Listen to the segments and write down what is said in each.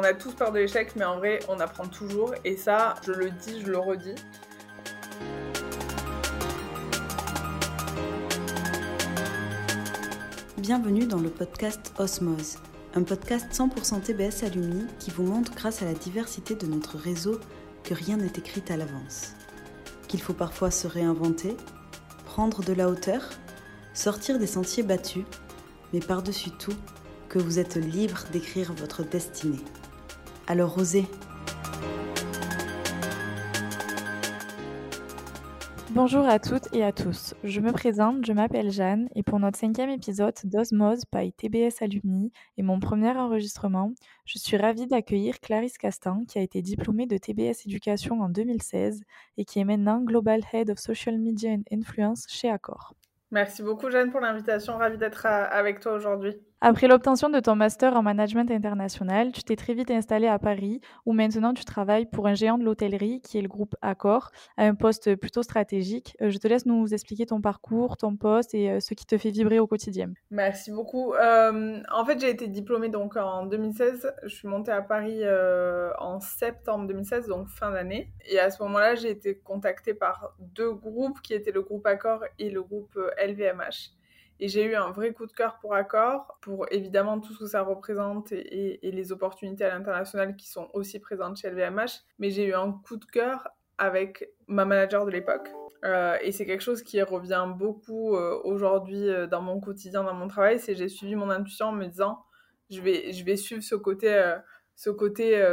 On a tous peur de l'échec, mais en vrai, on apprend toujours. Et ça, je le dis, je le redis. Bienvenue dans le podcast Osmose, un podcast 100% TBS Alumni qui vous montre grâce à la diversité de notre réseau que rien n'est écrit à l'avance. Qu'il faut parfois se réinventer, prendre de la hauteur, sortir des sentiers battus, mais par-dessus tout, que vous êtes libre d'écrire votre destinée. Alors osez. Bonjour à toutes et à tous. Je me présente, je m'appelle Jeanne et pour notre cinquième épisode d'Osmose by TBS Alumni et mon premier enregistrement, je suis ravie d'accueillir Clarisse Castan qui a été diplômée de TBS Éducation en 2016 et qui est maintenant Global Head of Social Media and Influence chez Accor. Merci beaucoup Jeanne pour l'invitation, ravie d'être avec toi aujourd'hui. Après l'obtention de ton master en management international, tu t'es très vite installé à Paris, où maintenant tu travailles pour un géant de l'hôtellerie qui est le groupe Accor, à un poste plutôt stratégique. Euh, je te laisse nous expliquer ton parcours, ton poste et euh, ce qui te fait vibrer au quotidien. Merci beaucoup. Euh, en fait, j'ai été diplômée donc en 2016. Je suis montée à Paris en septembre 2016, donc fin d'année. Et à ce moment-là, j'ai été contactée par deux groupes qui étaient le groupe Accor et le groupe LVMH. Et j'ai eu un vrai coup de cœur pour Accor, pour évidemment tout ce que ça représente et, les opportunités à l'international qui sont aussi présentes chez LVMH. Mais j'ai eu un coup de cœur avec ma manager de l'époque. Euh, et c'est quelque chose qui revient beaucoup euh, aujourd'hui euh, dans mon quotidien, dans mon travail. C'est j'ai suivi mon intuition en me disant je vais, je vais suivre ce côté, ce côté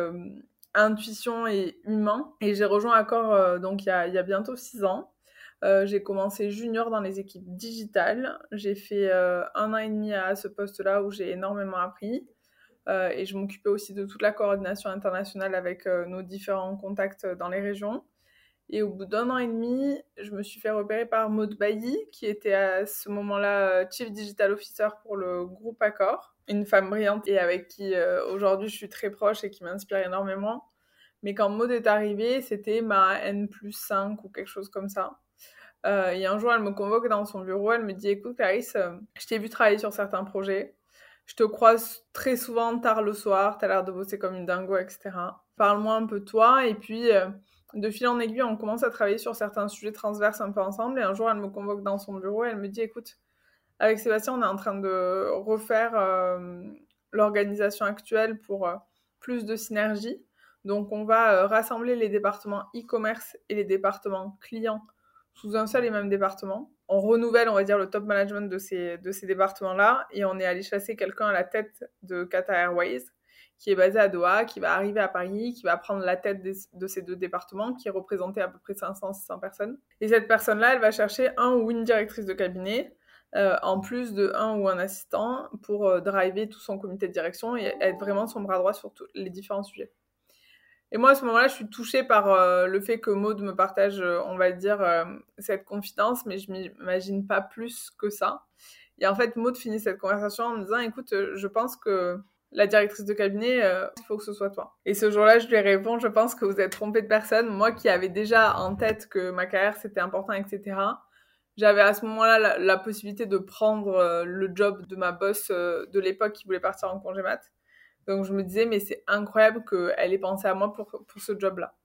intuition et humain. Et j'ai rejoint Accor donc il y a, il y a bientôt six ans. Euh, j'ai commencé junior dans les équipes digitales. J'ai fait euh, un an et demi à ce poste-là où j'ai énormément appris. Euh, et je m'occupais aussi de toute la coordination internationale avec nos différents contacts dans les régions. Et au bout d'un an et demi, je me suis fait repérer par Maud Bailly, qui était à ce moment-là Chief Digital Officer pour le groupe Accor. Une femme brillante et avec qui aujourd'hui je suis très proche et qui m'inspire énormément. Mais quand Maud est arrivée, c'était ma N plus 5 ou quelque chose comme ça. Euh, et un jour, elle me convoque dans son bureau, elle me dit Écoute, Clarisse, euh, je t'ai vu travailler sur certains projets. Je te croise très souvent tard le soir, t'as l'air de bosser comme une dingo, etc. Parle-moi un peu de toi. Et puis, euh, de fil en aiguille, on commence à travailler sur certains sujets transverses un peu ensemble. Et un jour, elle me convoque dans son bureau elle me dit Écoute, avec Sébastien, on est en train de refaire l'organisation actuelle pour plus de synergie. Donc, on va rassembler les départements e-commerce et les départements clients sous un seul et même département. On renouvelle, on va dire, le top management de ces, de ces départements-là et on est allé chasser quelqu'un à la tête de Qatar Airways qui est basé à Doha, qui va arriver à Paris, qui va prendre la tête de ces deux départements, qui est représenté à peu près 500-600 personnes. Et cette personne-là, elle va chercher un ou une directrice de cabinet, euh, en plus de un ou un assistant, pour euh, driver tout son comité de direction et être vraiment son bras droit sur tous les différents sujets. Et moi, à ce moment-là, je suis touchée par euh, le fait que Maud me partage, euh, on va dire, euh, cette confidence, mais je m'imagine pas plus que ça. Et en fait, Maud finit cette conversation en me disant, écoute, je pense que la directrice de cabinet, il faut que ce soit toi. Et ce jour-là, je lui réponds, je pense que vous êtes trompée de personne. Moi qui avais déjà en tête que ma carrière, c'était important, etc. J'avais à ce moment-là la, la, possibilité de prendre le job de ma boss de l'époque qui voulait partir en congé mat. Donc je me disais, mais c'est incroyable qu'elle ait pensé à moi pour, pour ce job-là.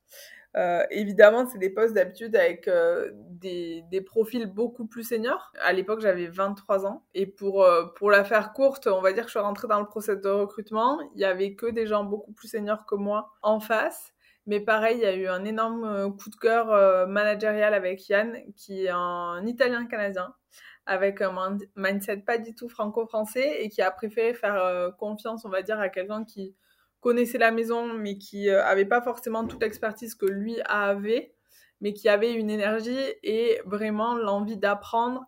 Euh, évidemment, c'est des postes d'habitude avec euh, des, des, profils beaucoup plus seniors. À l'époque, j'avais 23 ans. Et pour, euh, pour la faire courte, on va dire que je suis rentrée dans le process de recrutement. Il y avait que des gens beaucoup plus seniors que moi en face. Mais pareil, il y a eu un énorme coup de cœur managérial avec Yann, qui est un Italien canadien, avec un mindset pas du tout franco-français et qui a préféré faire euh, confiance, on va dire, à quelqu'un qui connaissait la maison mais qui euh, avait pas forcément toute l'expertise que lui avait, mais qui avait une énergie et vraiment l'envie d'apprendre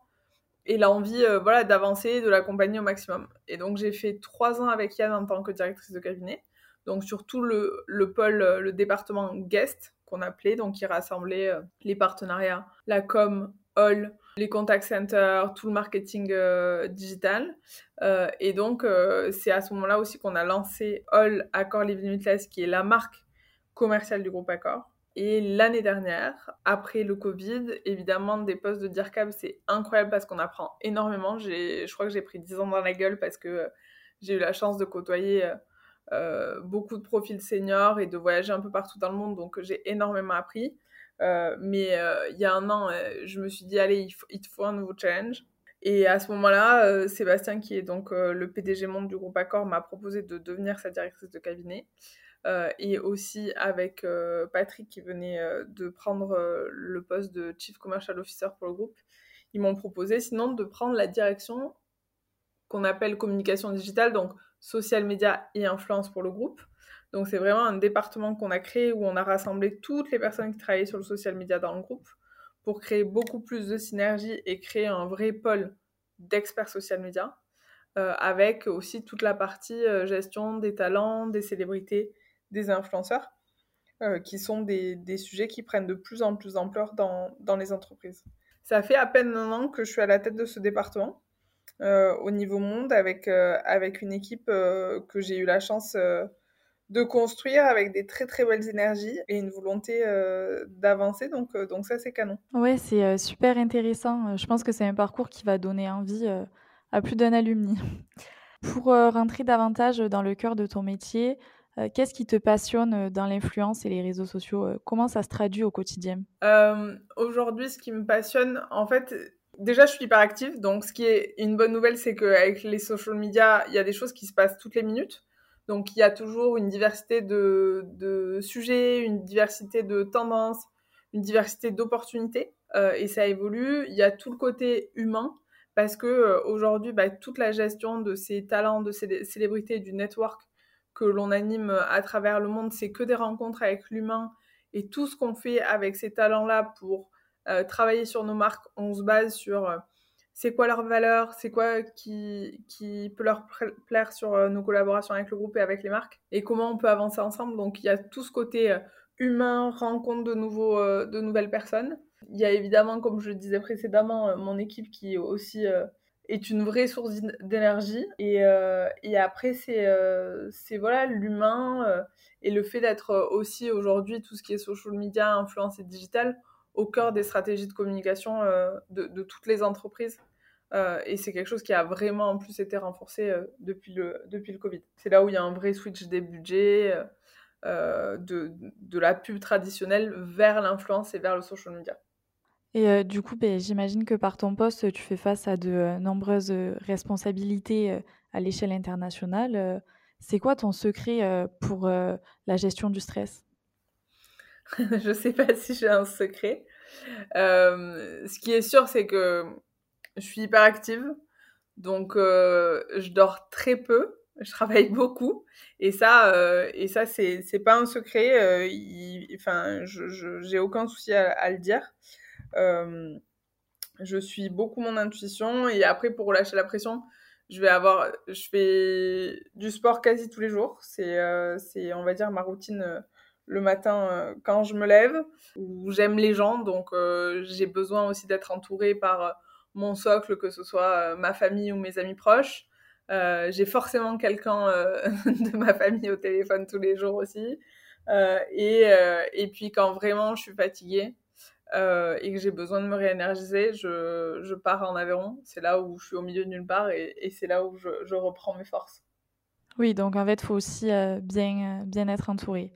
et l'envie euh, voilà d'avancer, de l'accompagner au maximum. Et donc j'ai fait trois ans avec Yann en tant que directrice de cabinet, donc sur tout le, le pôle, le département guest qu'on appelait, donc qui rassemblait les partenariats, la com, all, les contact centers, tout le marketing euh, digital. Euh, et donc, euh, c'est à ce moment-là aussi qu'on a lancé All Accor Live Limitless, qui est la marque commerciale du groupe Accor. Et l'année dernière, après le Covid, évidemment, des postes de DIRCAB, c'est incroyable parce qu'on apprend énormément. Je crois que j'ai pris 10 ans dans la gueule parce que j'ai eu la chance de côtoyer beaucoup de profils seniors et de voyager un peu partout dans le monde. Donc, j'ai énormément appris. Mais il y a un an, je me suis dit, allez, il, te faut un nouveau challenge. Et à ce moment-là, Sébastien, qui est donc le PDG monde du groupe Accor, m'a proposé de devenir sa directrice de cabinet. Euh, et aussi avec euh, Patrick qui venait euh, de prendre le poste de Chief Commercial Officer pour le groupe. Ils m'ont proposé sinon de prendre la direction qu'on appelle communication digitale, donc social media et influence pour le groupe. Donc c'est vraiment un département qu'on a créé où on a rassemblé toutes les personnes qui travaillaient sur le social media dans le groupe pour créer beaucoup plus de synergie et créer un vrai pôle d'experts social media, avec aussi toute la partie gestion des talents, des célébrités, des influenceurs, euh, qui sont des, des, sujets qui prennent de plus en plus d'ampleur dans, dans, les entreprises. Ça fait à peine un an que je suis à la tête de ce département euh, au niveau monde avec, euh, avec une équipe que j'ai eu la chance de construire avec des très très belles énergies et une volonté d'avancer. Donc, donc ça, c'est canon. Ouais, c'est super intéressant. Je pense que c'est un parcours qui va donner envie à plus d'un alumni. Pour rentrer davantage dans le cœur de ton métier, euh, qu'est-ce qui te passionne euh, dans l'influence et les réseaux sociaux euh, Comment ça se traduit au quotidien? Aujourd'hui, ce qui me passionne, en fait, déjà, je suis hyper active. Donc, ce qui est une bonne nouvelle, c'est qu'avec les social media, il y a des choses qui se passent toutes les minutes. Donc, il y a toujours une diversité de, de sujets, une diversité de tendances, une diversité d'opportunités. et ça évolue. Il y a tout le côté humain parce que aujourd'hui, bah, toute la gestion de ces talents, de ces célébrités, du network, que l'on anime à travers le monde, c'est que des rencontres avec l'humain et tout ce qu'on fait avec ces talents-là pour euh, travailler sur nos marques, on se base sur euh, c'est quoi leur valeur, c'est quoi qui, qui peut leur plaire sur euh, nos collaborations avec le groupe et avec les marques? Et comment on peut avancer ensemble? Donc il y a tout ce côté humain, rencontre de, nouveaux, de nouvelles personnes. Il y a évidemment, comme je le disais précédemment, mon équipe qui aussi est une vraie source d'énergie. Et, euh, et, après, c'est euh, voilà l'humain euh, et le fait d'être aussi aujourd'hui tout ce qui est social media, influence et digital au cœur des stratégies de communication de, de, toutes les entreprises. et c'est quelque chose qui a vraiment en plus été renforcé depuis, le, depuis le Covid. C'est là où il y a un vrai switch des budgets. de, de la pub traditionnelle vers l'influence et vers le social media. Et du coup, ben, j'imagine que par ton poste, tu fais face à de nombreuses responsabilités à l'échelle internationale. C'est quoi ton secret pour la gestion du stress? Je sais pas si j'ai un secret. ce qui est sûr, c'est que je suis hyper active. Donc, je dors très peu. Je travaille beaucoup. Et ça, et ça c'est, pas un secret. enfin, je, j'ai aucun souci à le dire. Euh, je suis beaucoup mon intuition et après pour relâcher la pression, je vais avoir, je fais du sport quasi tous les jours. C'est, euh, on va dire ma routine euh, le matin quand je me lève. Où j'aime les gens, donc j'ai besoin aussi d'être entourée par mon socle, que ce soit ma famille ou mes amis proches. j'ai forcément quelqu'un de ma famille au téléphone tous les jours aussi. et, et puis quand vraiment je suis fatiguée, euh, et que j'ai besoin de me réénergiser, je, je pars en Aveyron. C'est là où je suis au milieu de nulle part et, c'est là où je, je, reprends mes forces. Oui, donc en fait, il faut aussi euh, bien, euh, bien être entouré.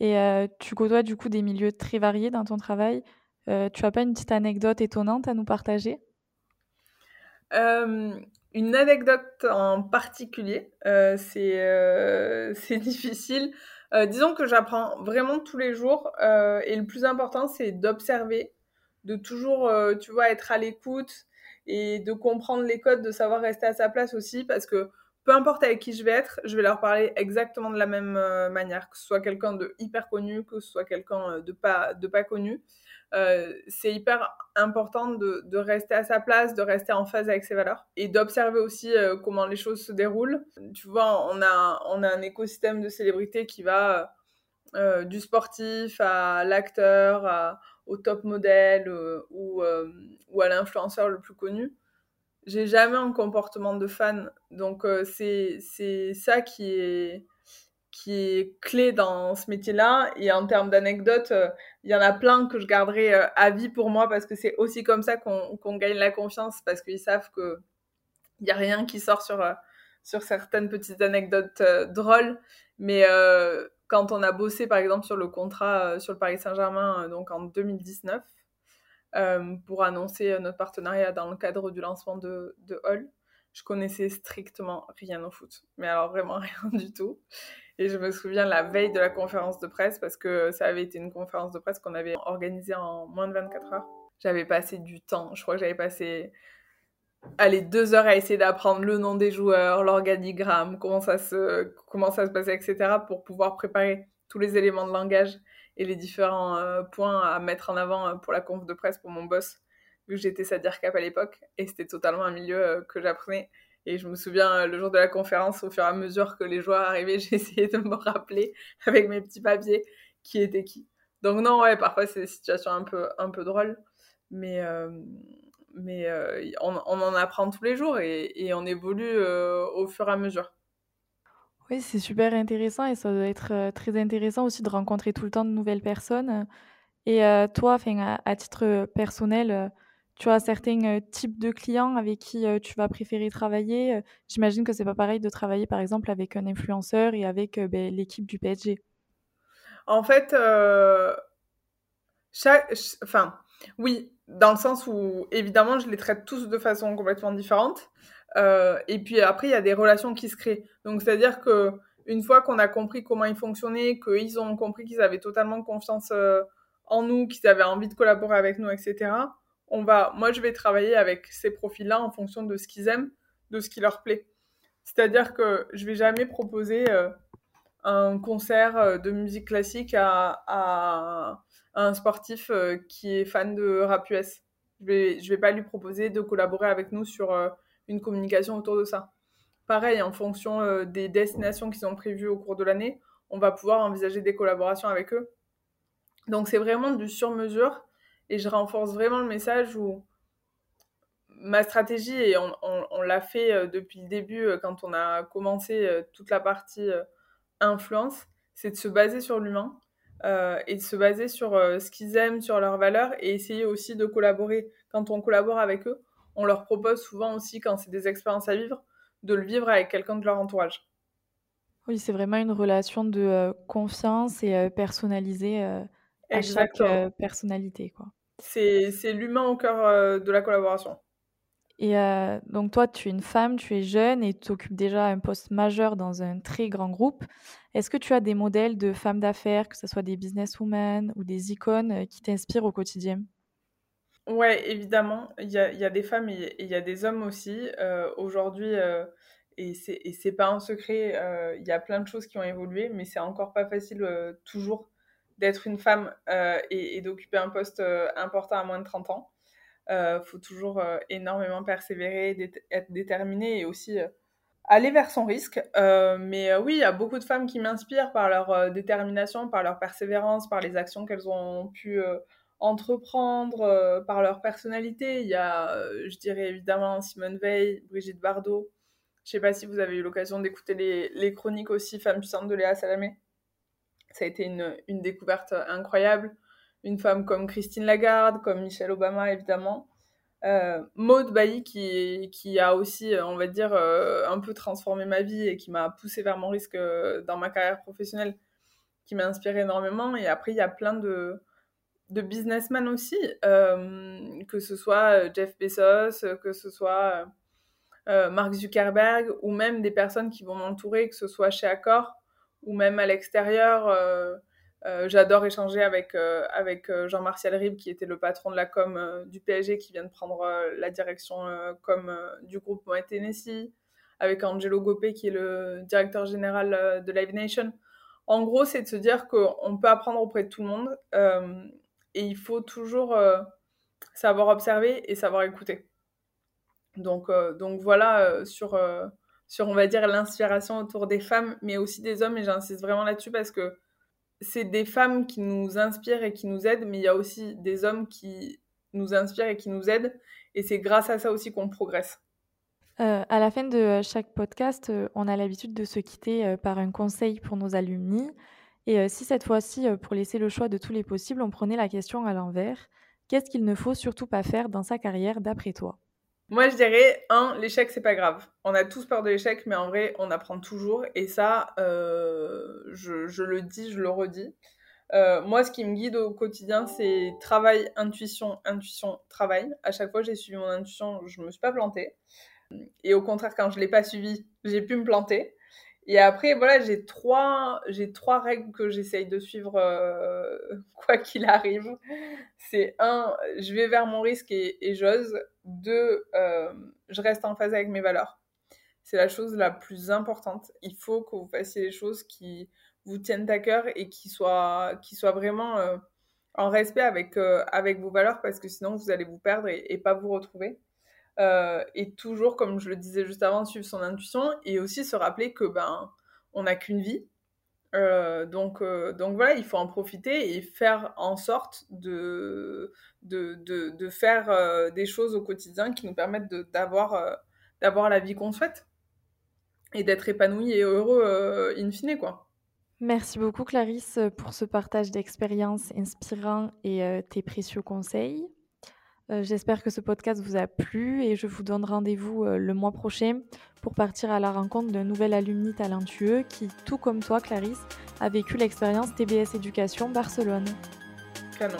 Et tu côtoies du coup des milieux très variés dans ton travail. tu as pas une petite anecdote étonnante à nous partager? Une anecdote en particulier, c'est difficile. Euh, disons que j'apprends vraiment tous les jours euh, et le plus important, c'est d'observer, de toujours, euh, tu vois, être à l'écoute et de comprendre les codes, de savoir rester à sa place aussi parce que peu importe avec qui je vais être, je vais leur parler exactement de la même manière, que ce soit quelqu'un de hyper connu, que ce soit quelqu'un de pas, de pas connu. Euh, c'est hyper important de, de, rester à sa place, de rester en phase avec ses valeurs et d'observer aussi euh, comment les choses se déroulent. Tu vois, on a, on a un écosystème de célébrités qui va euh, du sportif à l'acteur, au top modèle ou, ou à l'influenceur le plus connu. J'ai jamais un comportement de fan, donc c'est ça qui est qui est clé dans ce métier-là. Et en termes d'anecdotes, euh, il y en a plein que je garderai euh, à vie pour moi parce que c'est aussi comme ça qu'on gagne la confiance parce qu'ils savent que il n'y a rien qui sort sur, euh, sur certaines petites anecdotes drôles, mais quand on a bossé par exemple sur le contrat sur le Paris Saint-Germain donc en 2019 pour annoncer notre partenariat dans le cadre du lancement de, de Hall, je connaissais strictement rien au foot, mais alors vraiment rien du tout. Et je me souviens la veille de la conférence de presse, parce que ça avait été une conférence de presse qu'on avait organisée en moins de 24 heures. J'avais passé du temps, je crois que j'avais passé allez, deux heures à essayer d'apprendre le nom des joueurs, l'organigramme, comment comment ça se passait, etc., pour pouvoir préparer tous les éléments de langage et les différents euh, points à mettre en avant euh, pour la conf de presse pour mon boss, vu que j'étais sa Cap à l'époque, et c'était totalement un milieu euh, que j'apprenais. Et je me souviens, le jour de la conférence, au fur et à mesure que les joueurs arrivaient, j'ai essayé de me rappeler avec mes petits papiers qui était qui. Donc non, ouais, parfois c'est des situations un peu, un peu drôles, mais, mais on, en apprend tous les jours et on évolue au fur et à mesure. Oui, c'est super intéressant et ça doit être très intéressant aussi de rencontrer tout le temps de nouvelles personnes. Et toi, à, titre personnel, tu as certains types de clients avec qui tu vas préférer travailler? J'imagine que c'est pas pareil de travailler par exemple avec un influenceur et avec ben, l'équipe du PSG. En fait, chaque, enfin, oui, dans le sens où évidemment je les traite tous de façon complètement différente. Euh, et puis après, il y a des relations qui se créent. Donc, c'est-à-dire que une fois qu'on a compris comment ils fonctionnaient, qu'ils ont compris qu'ils avaient totalement confiance euh, en nous, qu'ils avaient envie de collaborer avec nous, etc. On va, moi, je vais travailler avec ces profils-là en fonction de ce qu'ils aiment, de ce qui leur plaît. C'est-à-dire que je vais jamais proposer euh, un concert de musique classique à, un sportif qui est fan de rap US. Je vais, je vais pas lui proposer de collaborer avec nous sur une communication autour de ça. Pareil, en fonction euh, des destinations qui sont prévues au cours de l'année, on va pouvoir envisager des collaborations avec eux. Donc c'est vraiment du sur-mesure et je renforce vraiment le message où ma stratégie, et on, l'a fait euh, depuis le début euh, quand on a commencé toute la partie influence, c'est de se baser sur l'humain et de se baser sur ce qu'ils aiment, sur leurs valeurs et essayer aussi de collaborer. Quand on collabore avec eux, on leur propose souvent aussi, quand c'est des expériences à vivre, de le vivre avec quelqu'un de leur entourage. Oui, c'est vraiment une relation de euh, confiance et euh, personnalisée euh, à chaque personnalité. Quoi. C'est, l'humain au cœur de la collaboration. Et donc toi, tu es une femme, tu es jeune et tu occupes déjà un poste majeur dans un très grand groupe. Est-ce que tu as des modèles de femmes d'affaires, que ce soit des businesswomen ou des icônes qui t'inspirent au quotidien? Ouais, évidemment, il y a, des femmes et il y a des hommes aussi. Euh, aujourd'hui, euh, et c'est pas un secret, euh, il y a plein de choses qui ont évolué, mais c'est encore pas facile toujours d'être une femme et, d'occuper un poste important à moins de 30 ans. Il faut toujours énormément persévérer, être déterminé et aussi aller vers son risque. mais oui, il y a beaucoup de femmes qui m'inspirent par leur détermination, par leur persévérance, par les actions qu'elles ont pu entreprendre euh, par leur personnalité. Il y a, euh, je dirais évidemment Simone Veil, Brigitte Bardot. Je sais pas si vous avez eu l'occasion d'écouter les, les, chroniques aussi Femmes puissantes de Léa Salamé. Ça a été une, une, découverte incroyable. Une femme comme Christine Lagarde, comme Michelle Obama évidemment. Euh, Maud Bailly qui, qui a aussi, on va dire, euh, un peu transformé ma vie et qui m'a poussé vers mon risque dans ma carrière professionnelle, qui m'a inspiré énormément. Et après, il y a plein de, de businessmen aussi, euh, que ce soit euh, Jeff Bezos, euh, que ce soit Mark Zuckerberg, ou même des personnes qui vont m'entourer, que ce soit chez Accor ou même à l'extérieur. J'adore échanger avec, avec Jean-Martial Ribes, qui était le patron de la com du PSG, qui vient de prendre la direction com du groupe Moet Tennessee, avec Angelo Gopé, qui est le directeur général de Live Nation. En gros, c'est de se dire qu'on peut apprendre auprès de tout le monde et il faut toujours euh, savoir observer et savoir écouter. Donc, euh, voilà euh, sur, on va dire, l'inspiration autour des femmes, mais aussi des hommes, et j'insiste vraiment là-dessus parce que c'est des femmes qui nous inspirent et qui nous aident, mais il y a aussi des hommes qui nous inspirent et qui nous aident, et c'est grâce à ça aussi qu'on progresse. à la fin de chaque podcast, on a l'habitude de se quitter par un conseil pour nos alumni. Et euh, si cette fois-ci, euh, pour laisser le choix de tous les possibles, on prenait la question à l'envers, qu'est-ce qu'il ne faut surtout pas faire dans sa carrière d'après toi? Moi, je dirais, un, l'échec, c'est pas grave. On a tous peur de l'échec, mais en vrai, on apprend toujours. Et ça, euh, je, le dis, je le redis. Moi, ce qui me guide au quotidien, c'est travail, intuition, intuition, travail. À chaque fois, j'ai suivi mon intuition, je me suis pas plantée. Et au contraire, quand je l'ai pas suivi, j'ai pu me planter. Et après, voilà, j'ai trois, j'ai trois règles que j'essaye de suivre euh, quoi qu'il arrive. C'est un, je vais vers mon risque et, j'ose. Deux, euh, je reste en phase avec mes valeurs. C'est la chose la plus importante. Il faut que vous fassiez les choses qui vous tiennent à cœur et qui soient, qui soient vraiment euh, en respect avec, avec vos valeurs parce que sinon vous allez vous perdre et, et pas vous retrouver. Euh, et toujours, comme je le disais juste avant, suivre son intuition et aussi se rappeler que ben on n'a qu'une vie. Euh, donc, euh, donc voilà, il faut en profiter et faire en sorte de, de, de, faire des choses au quotidien qui nous permettent d'avoir d'avoir la vie qu'on souhaite et d'être épanoui et heureux in fine, quoi. Merci beaucoup Clarisse pour ce partage d'expériences inspirant et tes précieux conseils. Euh, j'espère que ce podcast vous a plu et je vous donne rendez-vous euh, le mois prochain pour partir à la rencontre d'un nouvel alumni talentueux qui, tout comme toi Clarisse, a vécu l'expérience TBS Éducation Barcelone. Canon.